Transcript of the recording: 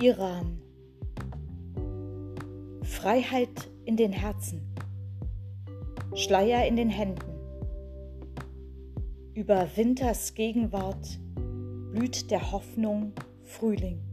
Iran Freiheit in den Herzen, Schleier in den Händen. Über Winters Gegenwart blüht der Hoffnung Frühling.